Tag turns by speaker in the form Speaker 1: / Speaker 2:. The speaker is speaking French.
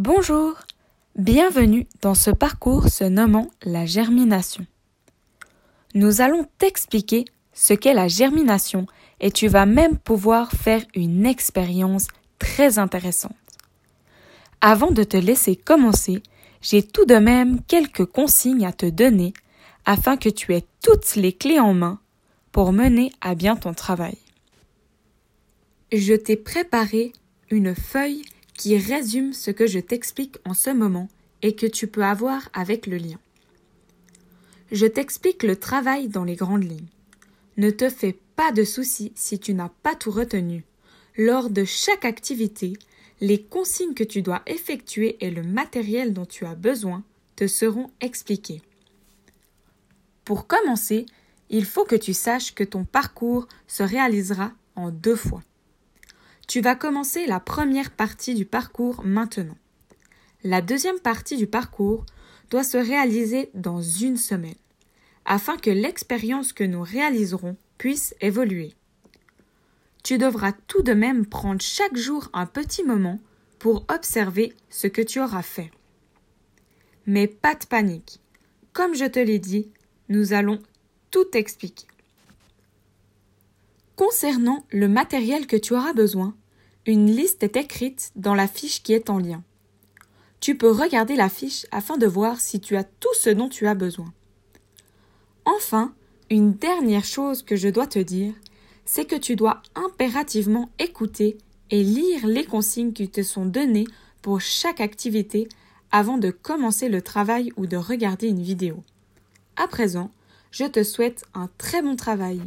Speaker 1: Bonjour, bienvenue dans ce parcours se nommant la germination. Nous allons t'expliquer ce qu'est la germination et tu vas même pouvoir faire une expérience très intéressante. Avant de te laisser commencer, j'ai tout de même quelques consignes à te donner afin que tu aies toutes les clés en main pour mener à bien ton travail. Je t'ai préparé une feuille qui résume ce que je t'explique en ce moment et que tu peux avoir avec le lien. Je t'explique le travail dans les grandes lignes. Ne te fais pas de soucis si tu n'as pas tout retenu. Lors de chaque activité, les consignes que tu dois effectuer et le matériel dont tu as besoin te seront expliqués. Pour commencer, il faut que tu saches que ton parcours se réalisera en deux fois. Tu vas commencer la première partie du parcours maintenant. La deuxième partie du parcours doit se réaliser dans une semaine, afin que l'expérience que nous réaliserons puisse évoluer. Tu devras tout de même prendre chaque jour un petit moment pour observer ce que tu auras fait. Mais pas de panique. Comme je te l'ai dit, nous allons tout expliquer. Concernant le matériel que tu auras besoin, une liste est écrite dans la fiche qui est en lien. Tu peux regarder la fiche afin de voir si tu as tout ce dont tu as besoin. Enfin, une dernière chose que je dois te dire, c'est que tu dois impérativement écouter et lire les consignes qui te sont données pour chaque activité avant de commencer le travail ou de regarder une vidéo. À présent, je te souhaite un très bon travail.